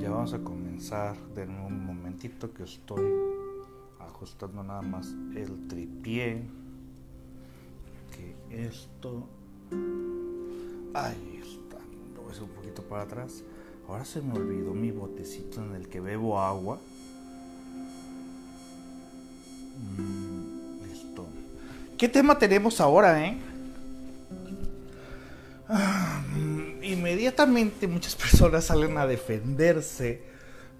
Ya vamos a comenzar. de un momentito que estoy ajustando nada más el tripié. Que esto. Ahí está. Lo voy a hacer un poquito para atrás. Ahora se me olvidó mi botecito en el que bebo agua. Mm, listo. ¿Qué tema tenemos ahora, eh? Inmediatamente muchas personas salen a defenderse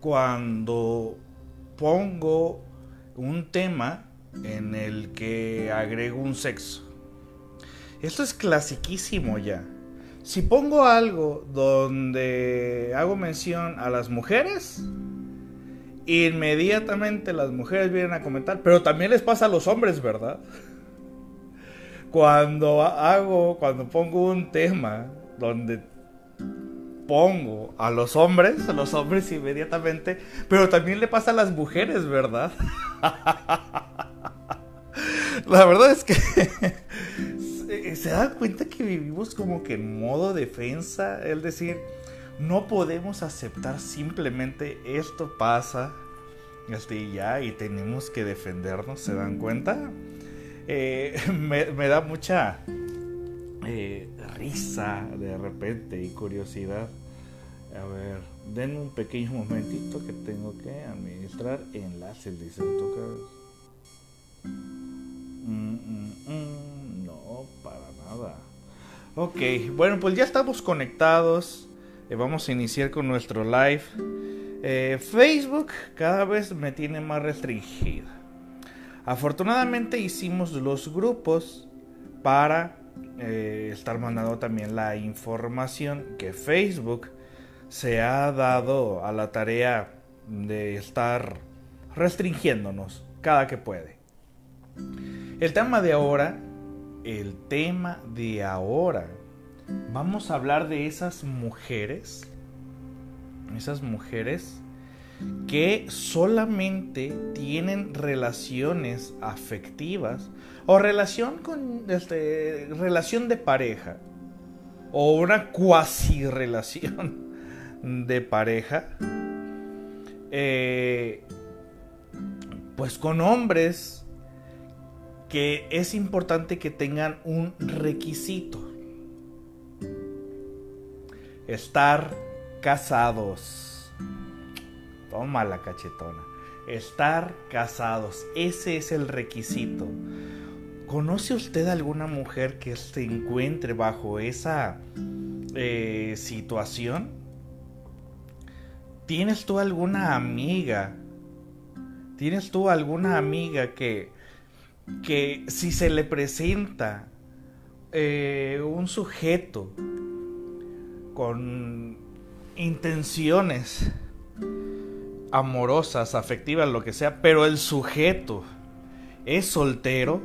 cuando pongo un tema en el que agrego un sexo. Esto es clasiquísimo ya. Si pongo algo donde hago mención a las mujeres, inmediatamente las mujeres vienen a comentar, pero también les pasa a los hombres, ¿verdad? Cuando hago, cuando pongo un tema donde pongo a los hombres, a los hombres inmediatamente, pero también le pasa a las mujeres, ¿verdad? La verdad es que se, da cuenta que vivimos como que en modo defensa, es decir, no podemos aceptar simplemente esto pasa, este, ya, y tenemos que defendernos, ¿se dan cuenta? Eh, me, da mucha eh, risa de repente y curiosidad a ver, den un pequeño momentito que tengo que administrar enlaces, dice toca. Mm, mm, mm, no, para nada. Ok, bueno, pues ya estamos conectados. Eh, vamos a iniciar con nuestro live. Eh, Facebook cada vez me tiene más restringida. Afortunadamente hicimos los grupos para eh, estar mandando también la información que Facebook se ha dado a la tarea de estar restringiéndonos cada que puede. El tema de ahora, el tema de ahora, vamos a hablar de esas mujeres, esas mujeres que solamente tienen relaciones afectivas o relación con este, relación de pareja o una cuasi relación de pareja, eh, pues con hombres que es importante que tengan un requisito. Estar casados. Toma la cachetona. Estar casados. Ese es el requisito. ¿Conoce usted alguna mujer que se encuentre bajo esa eh, situación? ¿Tienes tú alguna amiga? ¿Tienes tú alguna amiga que, que si se le presenta eh, un sujeto con intenciones amorosas, afectivas, lo que sea, pero el sujeto es soltero,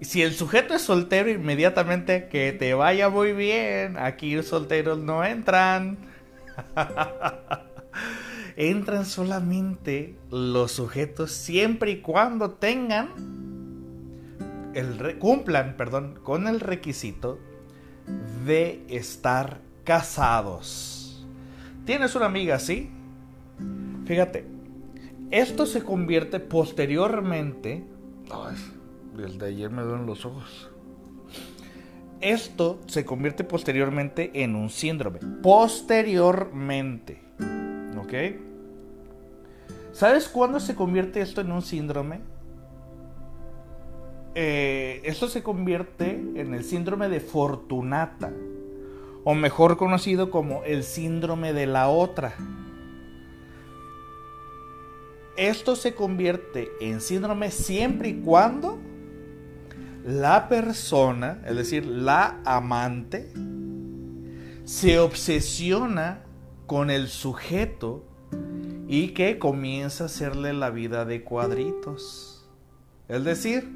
si el sujeto es soltero, inmediatamente que te vaya muy bien. Aquí los solteros no entran. Entran solamente los sujetos siempre y cuando tengan el cumplan, perdón, con el requisito de estar casados. ¿Tienes una amiga así? Fíjate, esto se convierte posteriormente. Ay, desde ayer me duelen los ojos esto se convierte posteriormente en un síndrome. Posteriormente. ¿Ok? ¿Sabes cuándo se convierte esto en un síndrome? Eh, esto se convierte en el síndrome de Fortunata. O mejor conocido como el síndrome de la otra. Esto se convierte en síndrome siempre y cuando la persona, es decir, la amante, se obsesiona con el sujeto y que comienza a hacerle la vida de cuadritos. Es decir,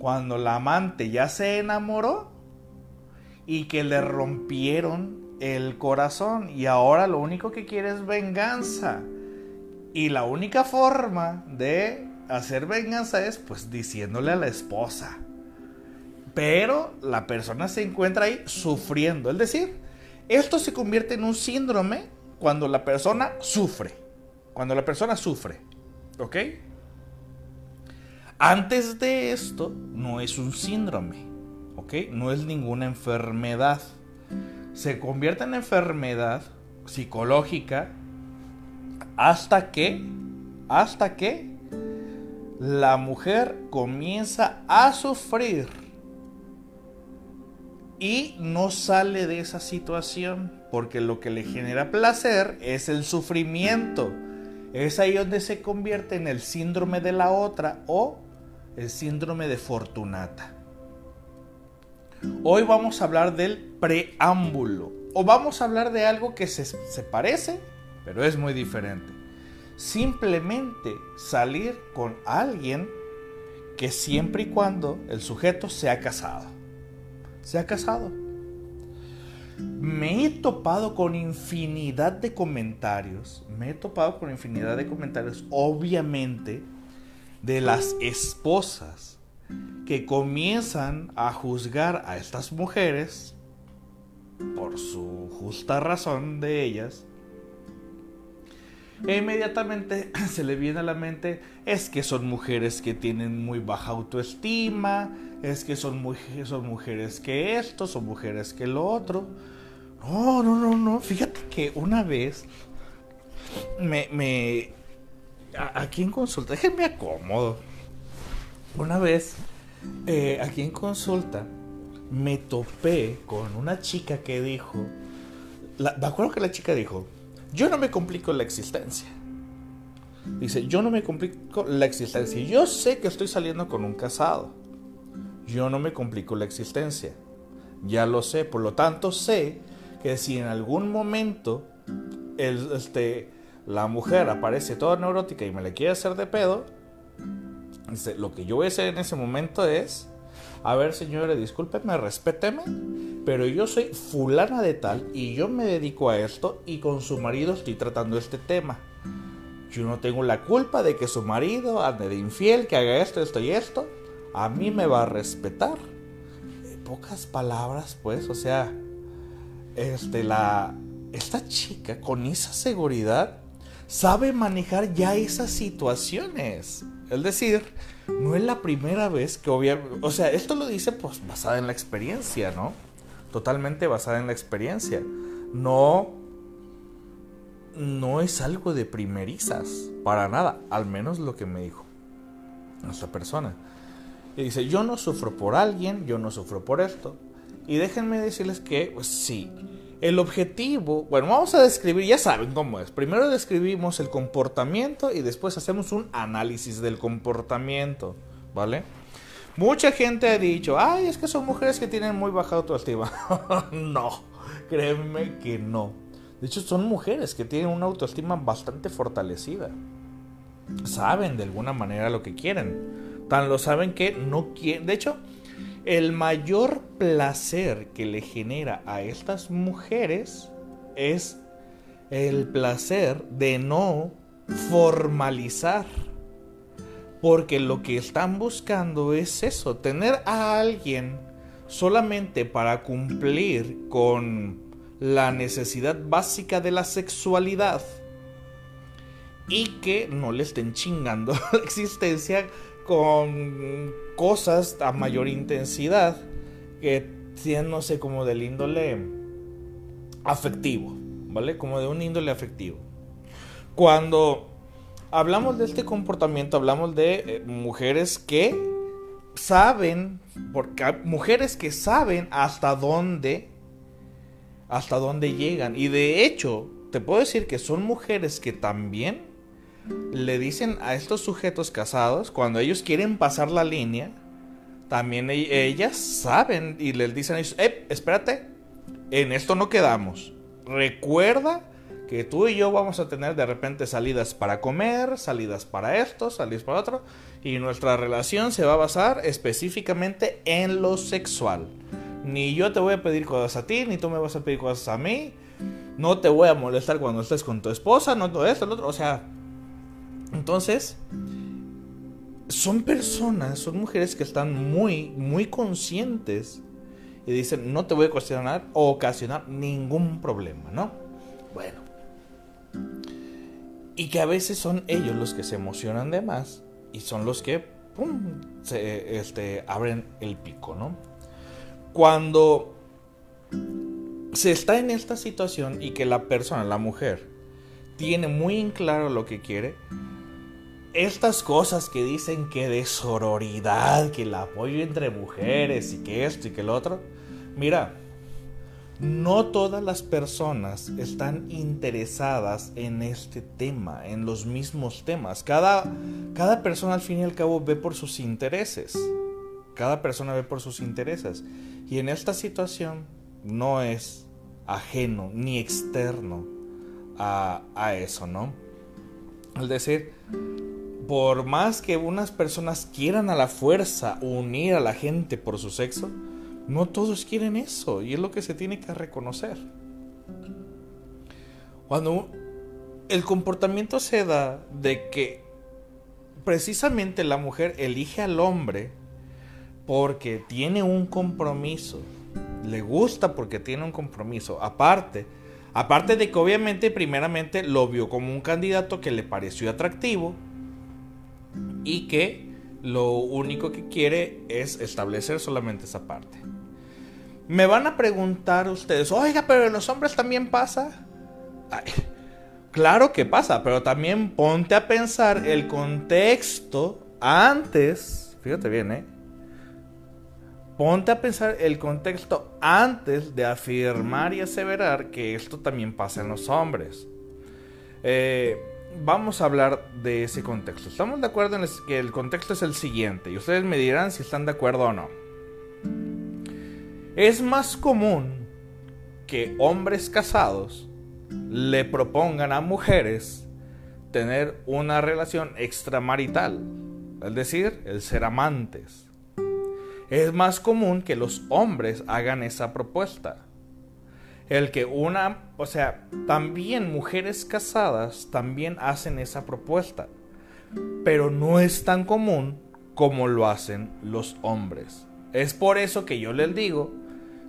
cuando la amante ya se enamoró y que le rompieron el corazón y ahora lo único que quiere es venganza. Y la única forma de hacer venganza es pues diciéndole a la esposa pero la persona se encuentra ahí sufriendo. Es decir, esto se convierte en un síndrome cuando la persona sufre. Cuando la persona sufre. ¿Ok? Antes de esto, no es un síndrome. ¿Ok? No es ninguna enfermedad. Se convierte en enfermedad psicológica hasta que, hasta que la mujer comienza a sufrir y no sale de esa situación porque lo que le genera placer es el sufrimiento. Es ahí donde se convierte en el síndrome de la otra o el síndrome de Fortunata. Hoy vamos a hablar del preámbulo o vamos a hablar de algo que se, se parece, pero es muy diferente. Simplemente salir con alguien que siempre y cuando el sujeto se ha casado. Se ha casado. Me he topado con infinidad de comentarios. Me he topado con infinidad de comentarios, obviamente, de las esposas que comienzan a juzgar a estas mujeres por su justa razón de ellas. E inmediatamente se le viene a la mente es que son mujeres que tienen muy baja autoestima, es que son, son mujeres que esto, son mujeres que lo otro. No, no, no, no. Fíjate que una vez me, aquí en consulta, déjenme acomodo. Una vez, eh, aquí en consulta, me topé con una chica que dijo, me acuerdo que la chica dijo, yo no me complico la existencia. Dice, yo no me complico la existencia. Yo sé que estoy saliendo con un casado. Yo no me complico la existencia. Ya lo sé. Por lo tanto, sé que si en algún momento este, la mujer aparece toda neurótica y me le quiere hacer de pedo, lo que yo voy a hacer en ese momento es, a ver señora, discúlpeme, respéteme, pero yo soy fulana de tal y yo me dedico a esto y con su marido estoy tratando este tema. Yo no tengo la culpa de que su marido ande de infiel, que haga esto, esto y esto. A mí me va a respetar. En pocas palabras, pues, o sea, este, la, esta chica con esa seguridad sabe manejar ya esas situaciones. Es decir, no es la primera vez que obviamente, o sea, esto lo dice pues basada en la experiencia, ¿no? Totalmente basada en la experiencia. No no es algo de primerizas, para nada, al menos lo que me dijo esta persona. Y dice, yo no sufro por alguien, yo no sufro por esto. Y déjenme decirles que, pues sí, el objetivo, bueno, vamos a describir, ya saben cómo es. Primero describimos el comportamiento y después hacemos un análisis del comportamiento, ¿vale? Mucha gente ha dicho, ay, es que son mujeres que tienen muy baja autoestima. no, créeme que no. De hecho, son mujeres que tienen una autoestima bastante fortalecida. Saben de alguna manera lo que quieren. Tan lo saben que no quieren. De hecho, el mayor placer que le genera a estas mujeres es el placer de no formalizar. Porque lo que están buscando es eso, tener a alguien solamente para cumplir con la necesidad básica de la sexualidad y que no le estén chingando la existencia con cosas a mayor intensidad que tienen, no sé, como del índole afectivo, ¿vale? Como de un índole afectivo. Cuando hablamos de este comportamiento, hablamos de eh, mujeres que saben, porque mujeres que saben hasta dónde, hasta dónde llegan. Y de hecho, te puedo decir que son mujeres que también le dicen a estos sujetos casados, cuando ellos quieren pasar la línea, también e-, ellas saben y les dicen a ellos, espérate, en esto no quedamos. Recuerda que tú y yo vamos a tener de repente salidas para comer, salidas para esto, salidas para otro, y nuestra relación se va a basar específicamente en lo sexual. Ni yo te voy a pedir cosas a ti, ni tú me vas a pedir cosas a mí. No te voy a molestar cuando estés con tu esposa, no todo esto, lo otro. O sea, entonces, son personas, son mujeres que están muy, muy conscientes y dicen, no te voy a cuestionar o ocasionar ningún problema, ¿no? Bueno, y que a veces son ellos los que se emocionan de más y son los que pum, se este, abren el pico, ¿no? Cuando se está en esta situación y que la persona, la mujer, tiene muy en claro lo que quiere, estas cosas que dicen que de sororidad, que el apoyo entre mujeres y que esto y que el otro, mira, no todas las personas están interesadas en este tema, en los mismos temas. Cada, cada persona al fin y al cabo ve por sus intereses. Cada persona ve por sus intereses. Y en esta situación no es ajeno ni externo a, a eso, ¿no? Es decir, por más que unas personas quieran a la fuerza unir a la gente por su sexo, no todos quieren eso y es lo que se tiene que reconocer. Cuando el comportamiento se da de que precisamente la mujer elige al hombre porque tiene un compromiso, le gusta porque tiene un compromiso, aparte, aparte de que obviamente primeramente lo vio como un candidato que le pareció atractivo y que lo único que quiere es establecer solamente esa parte. Me van a preguntar ustedes, oiga, pero en los hombres también pasa. claro que pasa, pero también ponte a pensar el contexto antes, fíjate bien, ¿eh? Ponte a pensar el contexto antes de afirmar y aseverar que esto también pasa en los hombres. Eh, vamos a hablar de ese contexto. Estamos de acuerdo en que el contexto es el siguiente y ustedes me dirán si están de acuerdo o no. Es más común que hombres casados le propongan a mujeres tener una relación extramarital, es decir, el ser amantes. Es más común que los hombres hagan esa propuesta. El que una, o sea, también mujeres casadas también hacen esa propuesta, pero no es tan común como lo hacen los hombres. Es por eso que yo les digo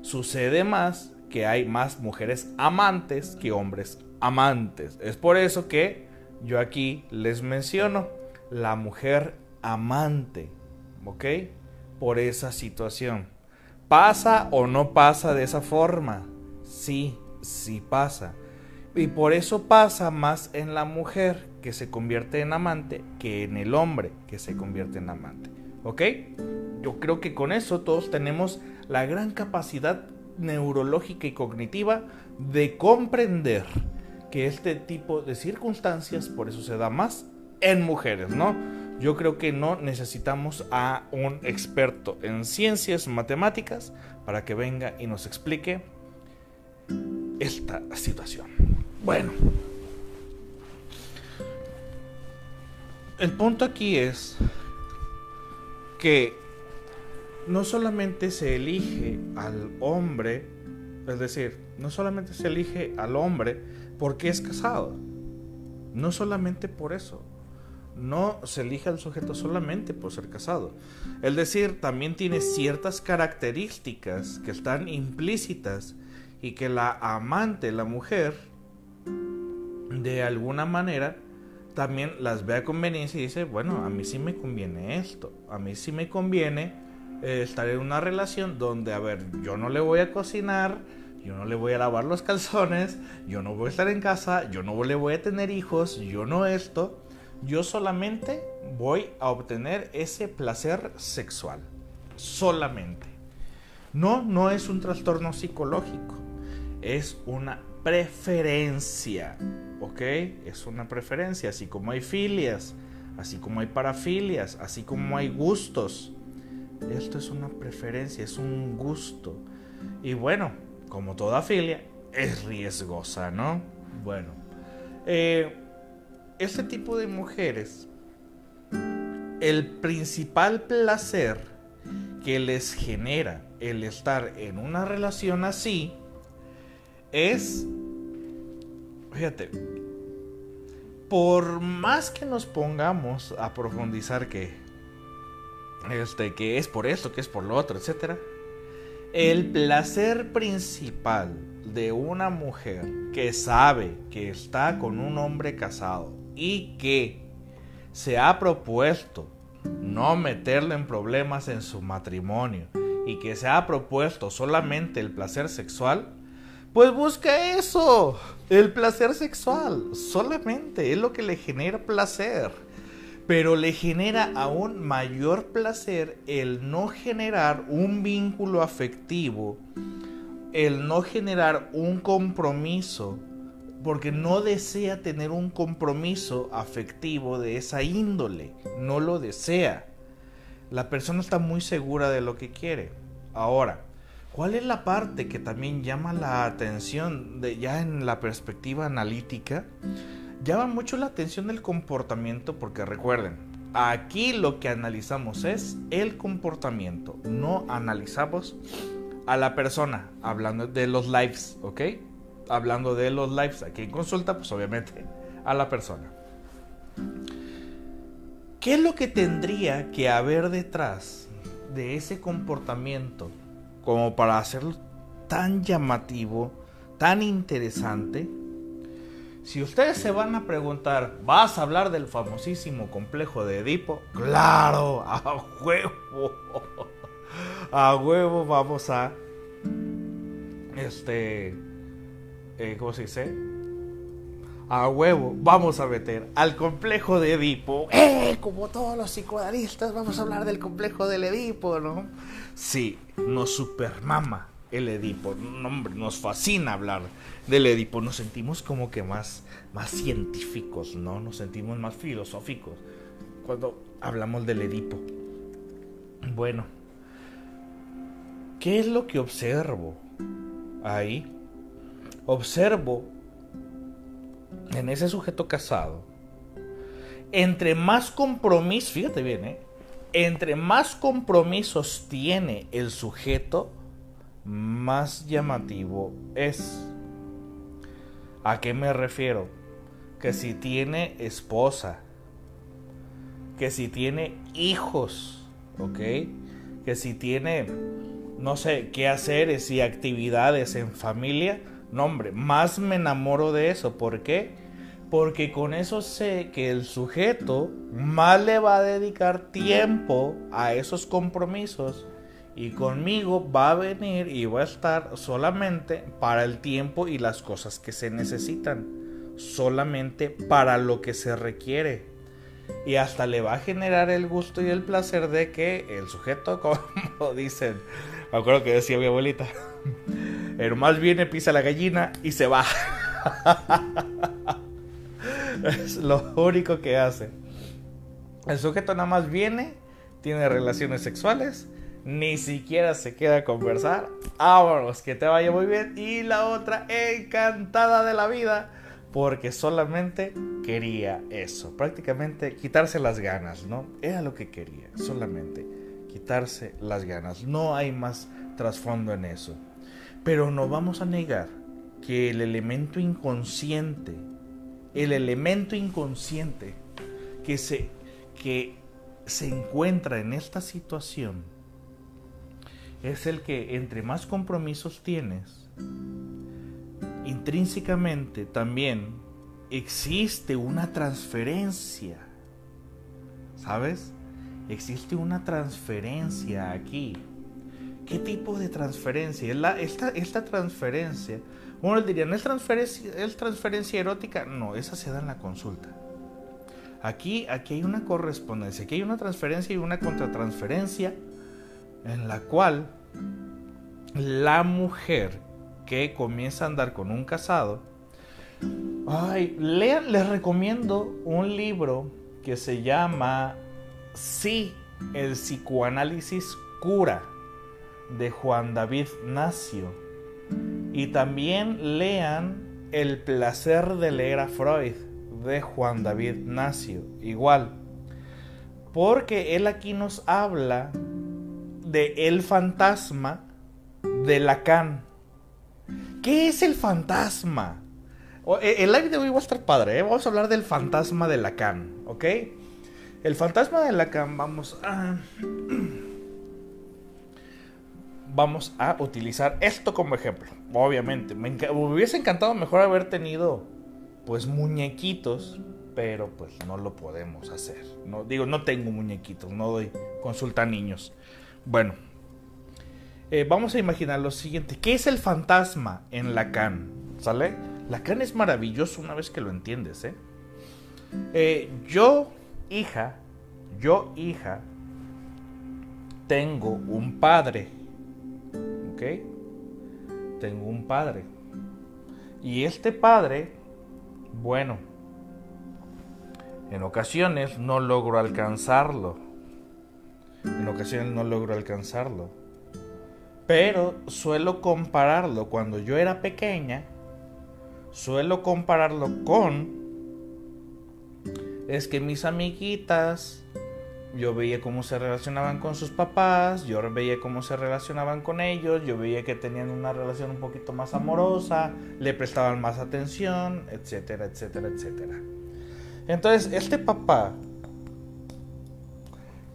sucede más que hay más mujeres amantes que hombres amantes. Es por eso que yo aquí les menciono la mujer amante, ¿ok? Por esa situación. ¿Pasa o no pasa de esa forma? Sí, sí pasa. Y por eso pasa más en la mujer que se convierte en amante que en el hombre que se convierte en amante. ¿Ok? Yo creo que con eso todos tenemos la gran capacidad neurológica y cognitiva de comprender que este tipo de circunstancias, por eso se da más en mujeres, ¿no? Yo creo que no necesitamos a un experto en ciencias matemáticas para que venga y nos explique esta situación. Bueno, el punto aquí es que no solamente se elige al hombre, es decir, no solamente se elige al hombre porque es casado, no solamente por eso, no se elige al sujeto solamente por ser casado. Es decir, también tiene ciertas características que están implícitas y que la amante, la mujer, de alguna manera, también las ve a conveniencia y dice, bueno, a mí sí me conviene esto, a mí sí me conviene eh, estar en una relación donde, a ver, yo no le voy a cocinar, yo no le voy a lavar los calzones, yo no voy a estar en casa, yo no le voy a tener hijos, yo no esto, yo solamente voy a obtener ese placer sexual. Solamente. No, no es un trastorno psicológico, es una preferencia, ¿ok? Es una preferencia, así como hay filias, así como hay parafilias, así como hay gustos. Esto es una preferencia, es un gusto. Y bueno, como toda filia, es riesgosa, ¿no? Bueno, eh, este tipo de mujeres, el principal placer que les genera el estar en una relación así es, fíjate, por más que nos pongamos a profundizar que este, que es por esto, que es por lo otro, etc. El placer principal de una mujer que sabe que está con un hombre casado y que se ha propuesto no meterle en problemas en su matrimonio y que se ha propuesto solamente el placer sexual, pues busca eso, el placer sexual, solamente es lo que le genera placer. Pero le genera aún mayor placer el no generar un vínculo afectivo, el no generar un compromiso, porque no desea tener un compromiso afectivo de esa índole, no lo desea. La persona está muy segura de lo que quiere. Ahora, ¿cuál es la parte que también llama la atención de ya en la perspectiva analítica? Llama mucho la atención el comportamiento porque recuerden, aquí lo que analizamos es el comportamiento, no analizamos a la persona, hablando de los lives, ¿ok? Hablando de los lives, aquí en consulta, pues obviamente a la persona. ¿Qué es lo que tendría que haber detrás de ese comportamiento como para hacerlo tan llamativo, tan interesante? Si ustedes se van a preguntar, ¿vas a hablar del famosísimo complejo de Edipo? Claro, a huevo. A huevo vamos a... Este... Eh, ¿Cómo se dice? A huevo, vamos a meter al complejo de Edipo. ¡Eh! Como todos los psicoanalistas, vamos a hablar del complejo del Edipo, ¿no? Sí, nos supermama el Edipo. hombre, nos fascina hablar del Edipo. Nos sentimos como que más, más científicos, ¿no? Nos sentimos más filosóficos cuando hablamos del Edipo. Bueno, ¿qué es lo que observo ahí? Observo en ese sujeto casado, entre más compromisos, fíjate bien, ¿eh? entre más compromisos tiene el sujeto, más llamativo es. ¿A qué me refiero? Que si tiene esposa, que si tiene hijos, ¿ok? Que si tiene, no sé, qué haceres y actividades en familia, no hombre, más me enamoro de eso. ¿Por qué? Porque con eso sé que el sujeto más le va a dedicar tiempo a esos compromisos y conmigo va a venir y va a estar solamente para el tiempo y las cosas que se necesitan, solamente para lo que se requiere. Y hasta le va a generar el gusto y el placer de que el sujeto, como dicen, me acuerdo que decía mi abuelita, el más viene, pisa la gallina y se va. es lo único que hace. El sujeto nada más viene, tiene relaciones sexuales ni siquiera se queda a conversar. Vámonos, que te vaya muy bien. Y la otra, encantada de la vida, porque solamente quería eso. Prácticamente quitarse las ganas, ¿no? Era lo que quería, solamente quitarse las ganas. No hay más trasfondo en eso. Pero no vamos a negar que el elemento inconsciente, el elemento inconsciente que se, que se encuentra en esta situación, es el que entre más compromisos tienes, intrínsecamente también existe una transferencia. ¿Sabes? Existe una transferencia aquí. ¿Qué tipo de transferencia? La, esta, esta transferencia, uno diría, es transferencia, ¿es transferencia erótica? No, esa se da en la consulta. Aquí, aquí hay una correspondencia, aquí hay una transferencia y una contratransferencia en la cual la mujer que comienza a andar con un casado, ay, lean, les recomiendo un libro que se llama Sí, el psicoanálisis cura de Juan David Nacio. Y también lean El placer de leer a Freud de Juan David Nacio, igual. Porque él aquí nos habla de El fantasma de Lacan. ¿Qué es el fantasma? E, el live de hoy va a estar padre, ¿eh? vamos a hablar del fantasma de Lacan, ¿ok? El fantasma de Lacan, vamos a... Vamos a utilizar esto como ejemplo. Obviamente, me, me hubiese encantado mejor haber tenido, pues, muñequitos pero pues no lo podemos hacer. No, digo, no tengo muñequitos, no doy consulta a niños. Bueno, eh, vamos a imaginar lo siguiente. ¿Qué es el fantasma en Lacan? ¿Sale? Lacan es maravilloso una vez que lo entiendes, ¿eh? eh yo, hija, yo, hija, tengo un padre. ¿Ok? Tengo un padre. Y este padre, bueno, en ocasiones no logro alcanzarlo. En ocasiones no logro alcanzarlo. Pero suelo compararlo cuando yo era pequeña. Suelo compararlo con... Es que mis amiguitas, yo veía cómo se relacionaban con sus papás, yo veía cómo se relacionaban con ellos, yo veía que tenían una relación un poquito más amorosa, le prestaban más atención, etcétera, etcétera, etcétera. Entonces, este papá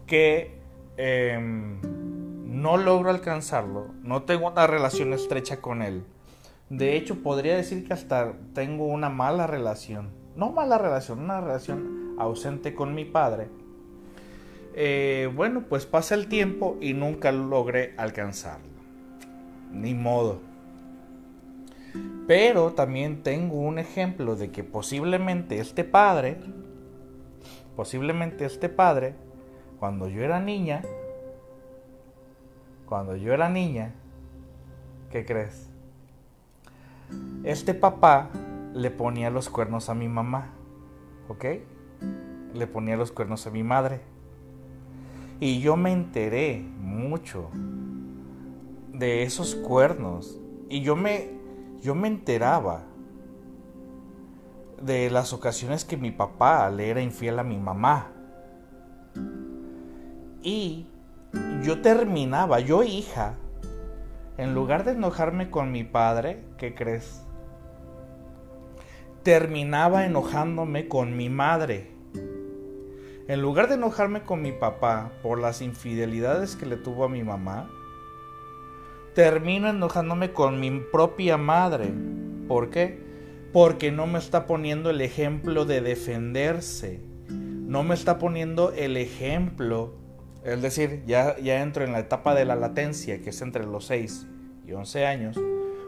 que em, no logro alcanzarlo, no tengo una relación estrecha con él. De hecho, podría decir que hasta tengo una mala relación. No mala relación, una relación ausente con mi padre. Eh, bueno, pues pasa el tiempo y nunca logré alcanzarlo. Ni modo. Pero también tengo un ejemplo de que posiblemente este padre, posiblemente este padre, cuando yo era niña, cuando yo era niña, ¿qué crees? Este papá le ponía los cuernos a mi mamá, ¿ok? Le ponía los cuernos a mi madre. Y yo me enteré mucho de esos cuernos. Y yo me yo me enteraba de las ocasiones que mi papá le era infiel a mi mamá. Y yo terminaba, yo hija, en lugar de enojarme con mi padre, ¿qué crees? Terminaba enojándome con mi madre. En lugar de enojarme con mi papá por las infidelidades que le tuvo a mi mamá, termino enojándome con mi propia madre. ¿Por qué? Porque no me está poniendo el ejemplo de defenderse. No me está poniendo el ejemplo. Es decir, ya, ya entro en la etapa de la latencia, que es entre los 6 y 11 años.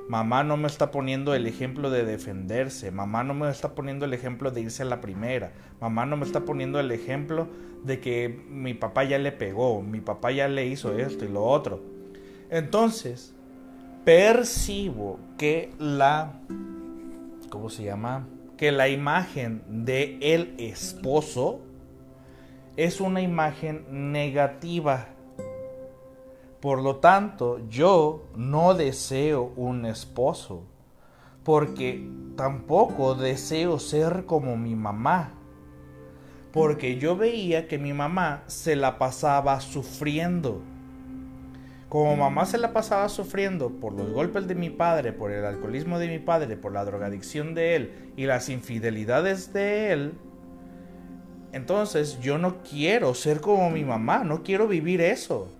Mamá no me está poniendo el ejemplo de defenderse. Mamá no me está poniendo el ejemplo de irse a la primera. Mamá no me está poniendo el ejemplo de que mi papá ya le pegó. Mi papá ya le hizo esto y lo otro. Entonces, percibo que la, ¿cómo se llama? Que la imagen de el esposo es una imagen negativa. Por lo tanto, yo no deseo un esposo, porque tampoco deseo ser como mi mamá, porque yo veía que mi mamá se la pasaba sufriendo como mamá se la pasaba sufriendo por los golpes de mi padre, por el alcoholismo de mi padre, por la drogadicción de él y las infidelidades de él, entonces yo no quiero ser como mi mamá, no quiero vivir eso.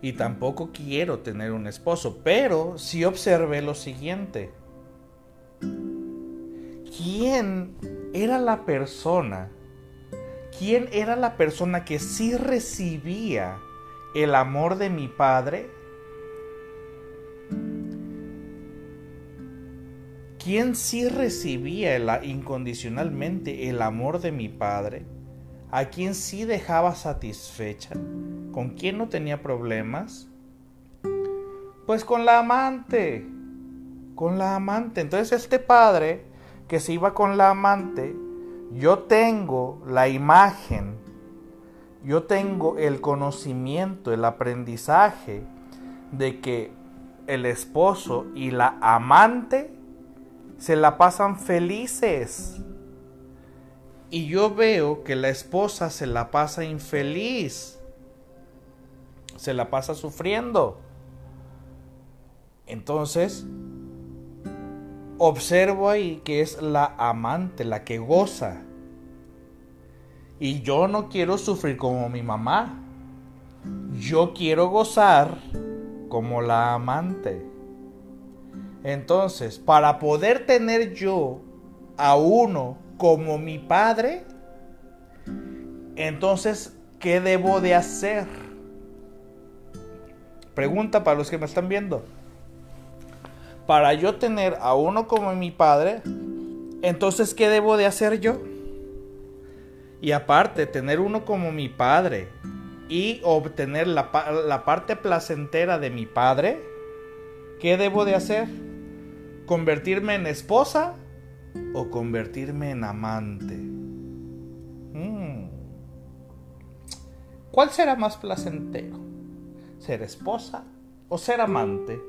Y tampoco quiero tener un esposo, pero sí observé lo siguiente. ¿Quién era la persona quién era la persona que sí recibía el amor de mi padre? ¿Quién sí recibía incondicionalmente el amor de mi padre? ¿A quién sí dejaba satisfecha? ¿Con quién no tenía problemas? Pues con la amante. Con la amante. Entonces este padre que se iba con la amante yo tengo la imagen, yo tengo el conocimiento, el aprendizaje de que el esposo y la amante se la pasan felices. Y yo veo que la esposa se la pasa infeliz, se la pasa sufriendo. Entonces, observo ahí que es la amante, la que goza. Y yo no quiero sufrir como mi mamá. Yo quiero gozar como la amante. Entonces, para poder tener yo a uno como mi padre, entonces, ¿qué debo de hacer? Pregunta para los que me están viendo. Para yo tener a uno como mi padre, entonces, ¿qué debo de hacer yo? Y aparte, tener uno como mi padre y obtener la, la parte placentera de mi padre, ¿qué debo de hacer? ¿Convertirme en esposa o convertirme en amante? Mm. ¿Cuál será más placentero? ¿Ser esposa o ser amante?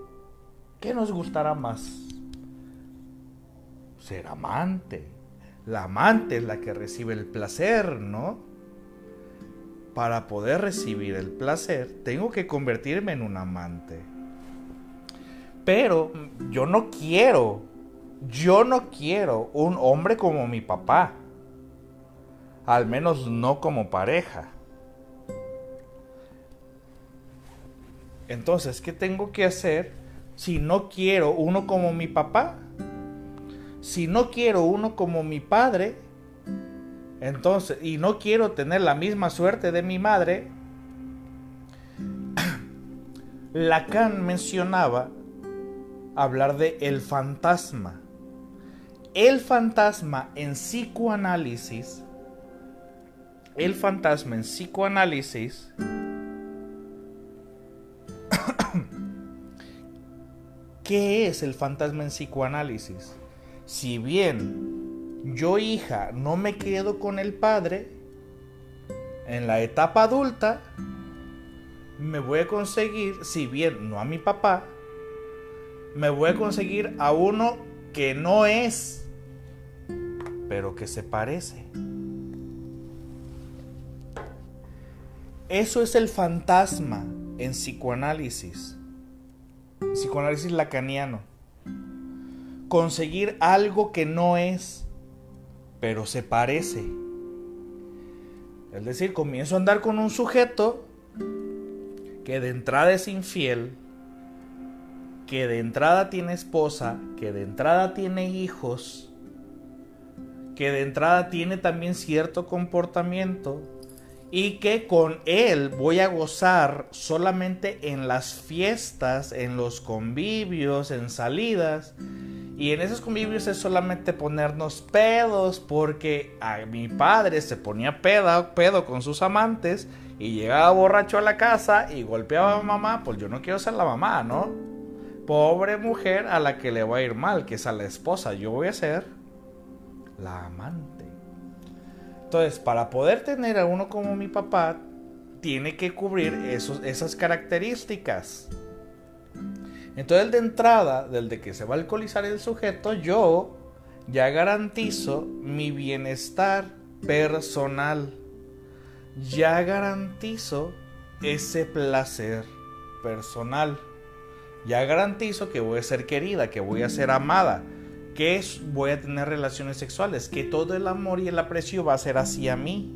¿Qué nos gustará más? Ser amante. La amante es la que recibe el placer, ¿no? Para poder recibir el placer, tengo que convertirme en un amante. Pero yo no quiero, yo no quiero un hombre como mi papá. Al menos no como pareja. Entonces, ¿qué tengo que hacer si no quiero uno como mi papá? Si no quiero uno como mi padre, entonces, y no quiero tener la misma suerte de mi madre, Lacan mencionaba hablar de el fantasma. El fantasma en psicoanálisis, el fantasma en psicoanálisis ¿Qué es el fantasma en psicoanálisis? Si bien yo hija no me quedo con el padre, en la etapa adulta me voy a conseguir, si bien no a mi papá, me voy a conseguir a uno que no es, pero que se parece. Eso es el fantasma en psicoanálisis psicoanálisis lacaniano. Conseguir algo que no es, pero se parece. Es decir, comienzo a andar con un sujeto que de entrada es infiel, que de entrada tiene esposa, que de entrada tiene hijos, que de entrada tiene también cierto comportamiento, y que con él voy a gozar solamente en las fiestas, en los convivios, en salidas. Y en esos convivios es solamente ponernos pedos porque a mi padre se ponía pedo, pedo con sus amantes y llegaba borracho a la casa y golpeaba a mamá, pues yo no quiero ser la mamá, ¿no? Pobre mujer a la que le va a ir mal, que es a la esposa, yo voy a ser la amante. Entonces, para poder tener a uno como mi papá, tiene que cubrir esos, esas características. Entonces, de entrada, del de que se va a alcoholizar el sujeto, yo ya garantizo mi bienestar personal. Ya garantizo ese placer personal. Ya garantizo que voy a ser querida, que voy a ser amada que voy a tener relaciones sexuales, que todo el amor y el aprecio va a ser hacia mí.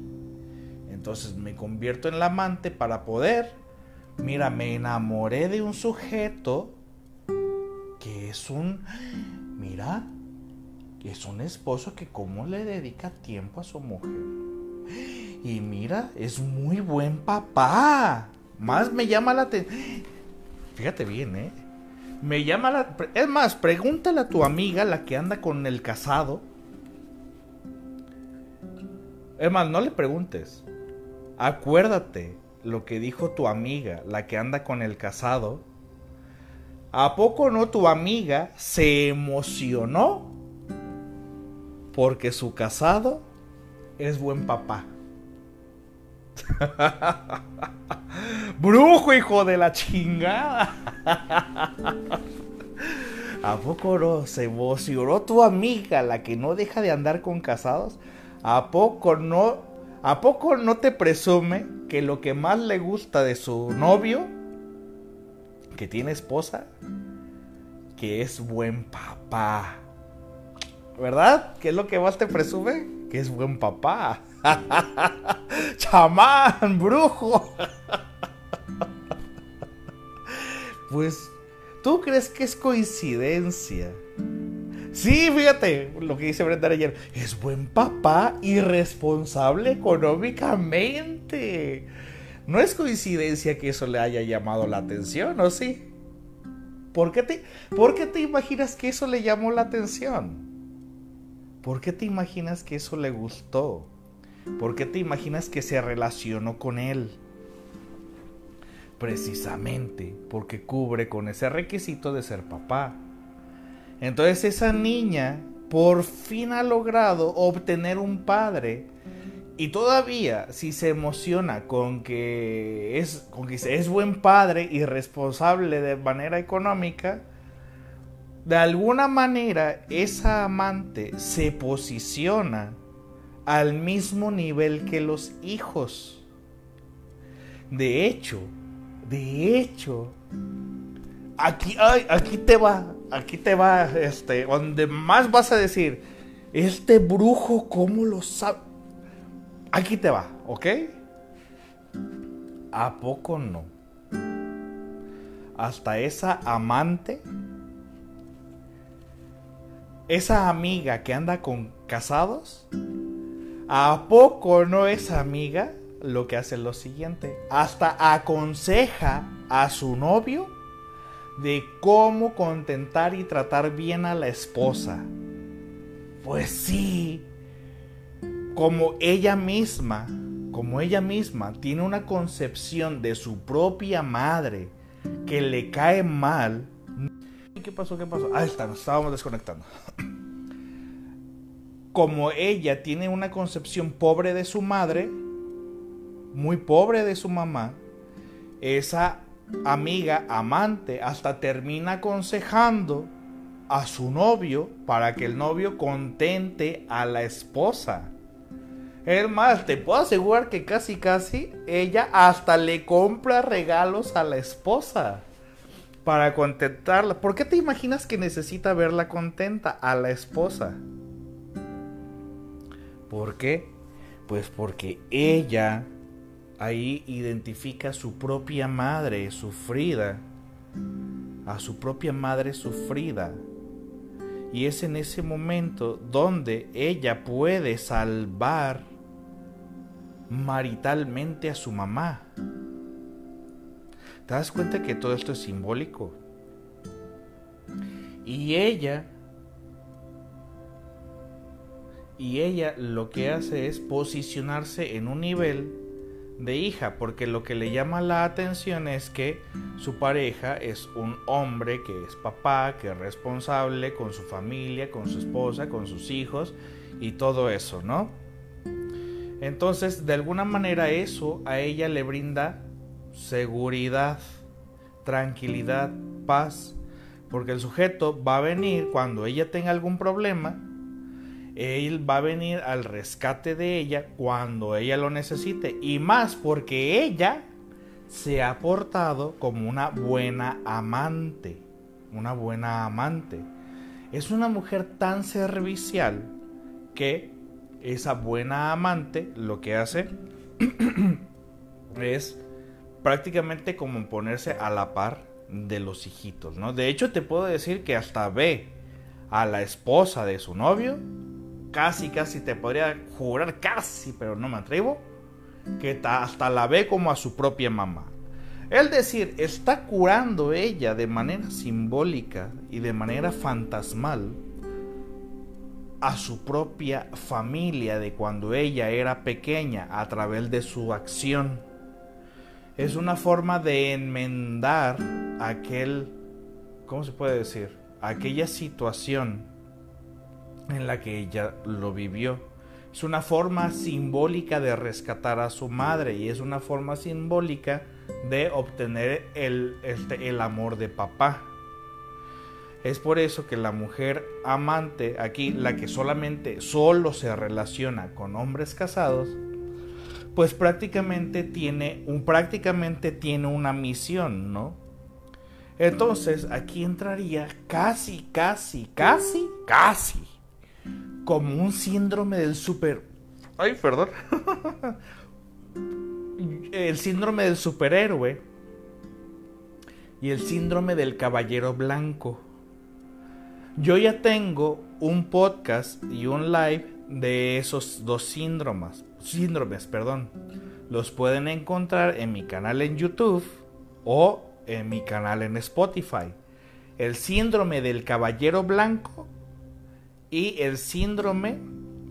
Entonces me convierto en la amante para poder, mira, me enamoré de un sujeto que es un, mira, que es un esposo que como le dedica tiempo a su mujer. Y mira, es muy buen papá. Más me llama la atención. Fíjate bien, ¿eh? Me llama la... Es más, pregúntale a tu amiga, la que anda con el casado. Es más, no le preguntes. Acuérdate lo que dijo tu amiga, la que anda con el casado. ¿A poco no tu amiga se emocionó? Porque su casado es buen papá. Brujo, hijo de la chingada. ¿A poco se emocionó tu amiga, la que no deja de andar con casados? ¿A poco no, a poco no te presume que lo que más le gusta de su novio, que tiene esposa, que es buen papá? ¿Verdad? ¿Qué es lo que más te presume? Que es buen papá. Chamán, brujo. Pues, ¿tú crees que es coincidencia Sí, fíjate lo que dice Brenda ayer. Es buen papá y responsable económicamente. No es coincidencia que eso le haya llamado la atención, ¿o sí? ¿Por qué te, ¿por qué te imaginas que eso le llamó la atención? ¿Por qué te imaginas que eso le gustó? ¿Por qué te imaginas que se relacionó con él? Precisamente porque cubre con ese requisito de ser papá. Entonces esa niña por fin ha logrado obtener un padre y todavía si se emociona con que es, con que es buen padre y responsable de manera económica, de alguna manera esa amante se posiciona al mismo nivel que los hijos. De hecho, de hecho, aquí, ay, aquí te va, aquí te va, este, donde más vas a decir, este brujo, ¿cómo lo sabe? Aquí te va, ¿ok? ¿A poco no? Hasta esa amante, esa amiga que anda con casados, ¿a poco no es amiga? Lo que hace lo siguiente, hasta aconseja a su novio de cómo contentar y tratar bien a la esposa. Pues sí, como ella misma, como ella misma tiene una concepción de su propia madre que le cae mal. ¿Qué pasó? ¿Qué pasó? Ahí está, nos estábamos desconectando. Como ella tiene una concepción pobre de su madre, muy pobre de su mamá, esa amiga, amante, hasta termina aconsejando a su novio para que el novio contente a la esposa. Es más, te puedo asegurar que casi casi ella hasta le compra regalos a la esposa para contentarla. ¿Por qué te imaginas que necesita verla contenta a la esposa? ¿Por qué? Pues porque ella ahí identifica a su propia madre sufrida, a su propia madre sufrida. Y es en ese momento donde ella puede salvar maritalmente a su mamá. ¿Te das cuenta que todo esto es simbólico? Y ella y ella lo que hace es posicionarse en un nivel de hija, porque lo que le llama la atención es que su pareja es un hombre que es papá, que es responsable con su familia, con su esposa, con sus hijos y todo eso, ¿no? Entonces, de alguna manera eso a ella le brinda seguridad, tranquilidad, paz, porque el sujeto va a venir cuando ella tenga algún problema, él va a venir al rescate de ella cuando ella lo necesite. Y más porque ella se ha portado como una buena amante. Una buena amante. Es una mujer tan servicial que esa buena amante lo que hace es prácticamente como ponerse a la par de los hijitos, ¿no? De hecho te puedo decir que hasta ve a la esposa de su novio casi, casi te podría jurar, casi, pero no me atrevo, que hasta la ve como a su propia mamá. Es decir, está curando ella de manera simbólica y de manera fantasmal a su propia familia de cuando ella era pequeña a través de su acción. Es una forma de enmendar aquel, ¿cómo se puede decir? Aquella situación en la que ella lo vivió. Es una forma simbólica de rescatar a su madre y es una forma simbólica de obtener el, este, el amor de papá. Es por eso que la mujer amante, aquí la que solamente solo se relaciona con hombres casados, pues prácticamente tiene un prácticamente tiene una misión, ¿no? Entonces, aquí entraría casi casi casi casi como un síndrome del super... Ay, perdón. el síndrome del superhéroe y el síndrome del caballero blanco. Yo ya tengo un podcast y un live de esos dos síndromes, síndromes, perdón. Los pueden encontrar en mi canal en YouTube o en mi canal en Spotify. El síndrome del caballero blanco y el síndrome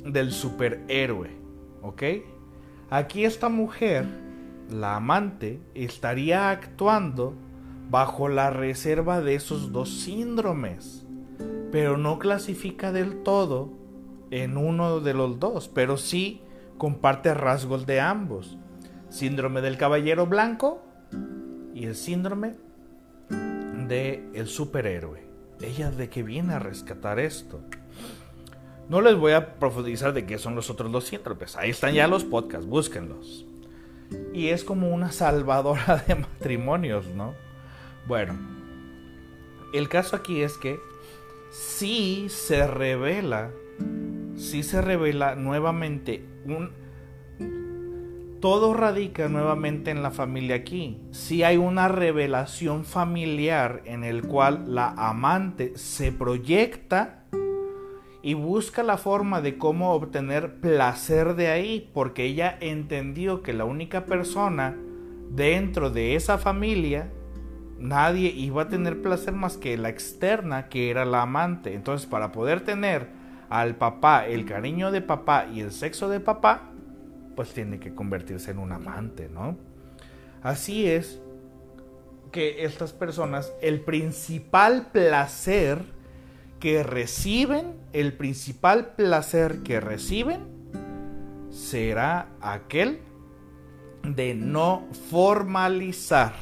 del superhéroe, ¿ok? Aquí esta mujer, la amante, estaría actuando bajo la reserva de esos dos síndromes, pero no clasifica del todo en uno de los dos, pero sí comparte rasgos de ambos. Síndrome del caballero blanco y el síndrome de el superhéroe. Ella de que viene a rescatar esto. No les voy a profundizar de qué son los otros dos síndromes. Ahí están ya los podcasts, búsquenlos. Y es como una salvadora de matrimonios, ¿no? Bueno, el caso aquí es que si se revela, si se revela nuevamente un... Todo radica nuevamente en la familia aquí. Si hay una revelación familiar en el cual la amante se proyecta y busca la forma de cómo obtener placer de ahí, porque ella entendió que la única persona dentro de esa familia nadie iba a tener placer más que la externa, que era la amante. Entonces, para poder tener al papá el cariño de papá y el sexo de papá, pues tiene que convertirse en un amante, ¿no? Así es que estas personas, el principal placer que reciben, el principal placer que reciben, será aquel de no formalizar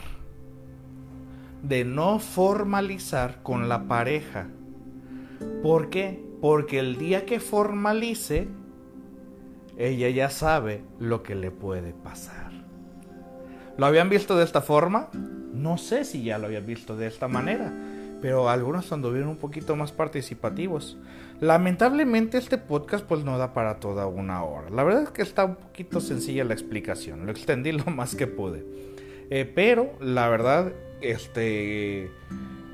de no formalizar con la pareja. ¿Por qué? Porque el día que formalice, ella ya sabe lo que le puede pasar. ¿Lo habían visto de esta forma? No sé si ya lo habían visto de esta manera, pero algunos anduvieron un poquito más participativos. Lamentablemente este podcast pues no da para toda una hora. La verdad es que está un poquito sencilla la explicación, lo extendí lo más que pude. Eh, pero la verdad este,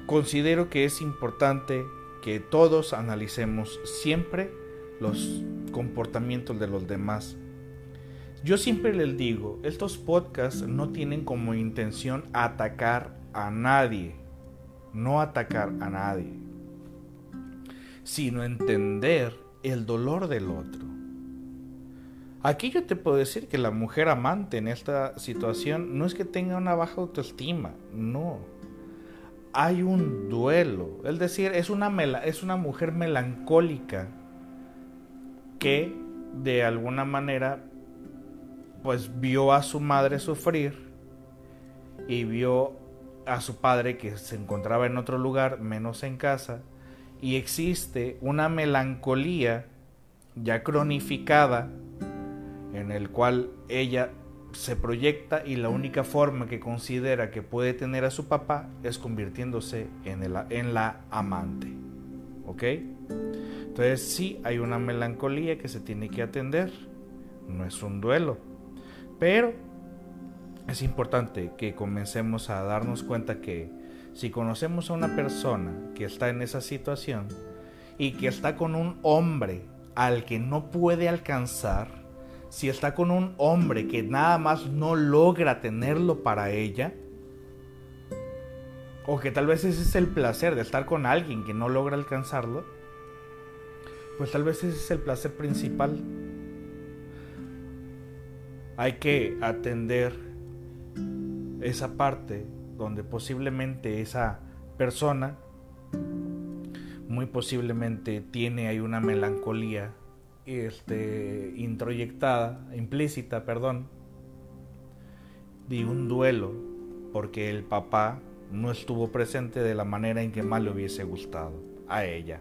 considero que es importante que todos analicemos siempre los comportamientos de los demás. Yo siempre les digo, estos podcasts no tienen como intención atacar a nadie, no atacar a nadie, sino entender el dolor del otro. Aquí yo te puedo decir que la mujer amante en esta situación no es que tenga una baja autoestima, no. Hay un duelo, es decir, es una, es una mujer melancólica que de alguna manera pues vio a su madre sufrir y vio a su padre que se encontraba en otro lugar menos en casa y existe una melancolía ya cronificada en el cual ella se proyecta y la única forma que considera que puede tener a su papá es convirtiéndose en, en la amante. ¿Ok? Entonces sí hay una melancolía que se tiene que atender. No es un duelo. Pero es importante que comencemos a darnos cuenta que si conocemos a una persona que está en esa situación y que está con un hombre al que no puede alcanzar, si está con un hombre que nada más no logra tenerlo para ella, o que tal vez ese es el placer de estar con alguien que no logra alcanzarlo, pues tal vez ese es el placer principal. Hay que atender esa parte donde posiblemente esa persona muy posiblemente tiene ahí una melancolía este, introyectada, implícita, perdón, de un duelo porque el papá no estuvo presente de la manera en que más le hubiese gustado a ella.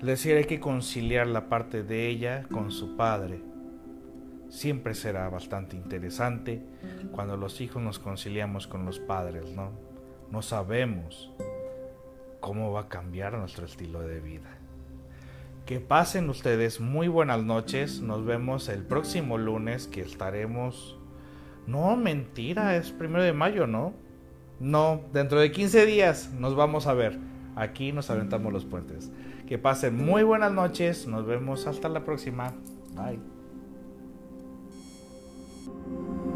Es decir, hay que conciliar la parte de ella con su padre. Siempre será bastante interesante cuando los hijos nos conciliamos con los padres, ¿no? No sabemos cómo va a cambiar nuestro estilo de vida. Que pasen ustedes muy buenas noches. Nos vemos el próximo lunes que estaremos... No, mentira, es primero de mayo, ¿no? No, dentro de 15 días nos vamos a ver. Aquí nos aventamos los puentes. Que pasen muy buenas noches. Nos vemos hasta la próxima. Bye. thank you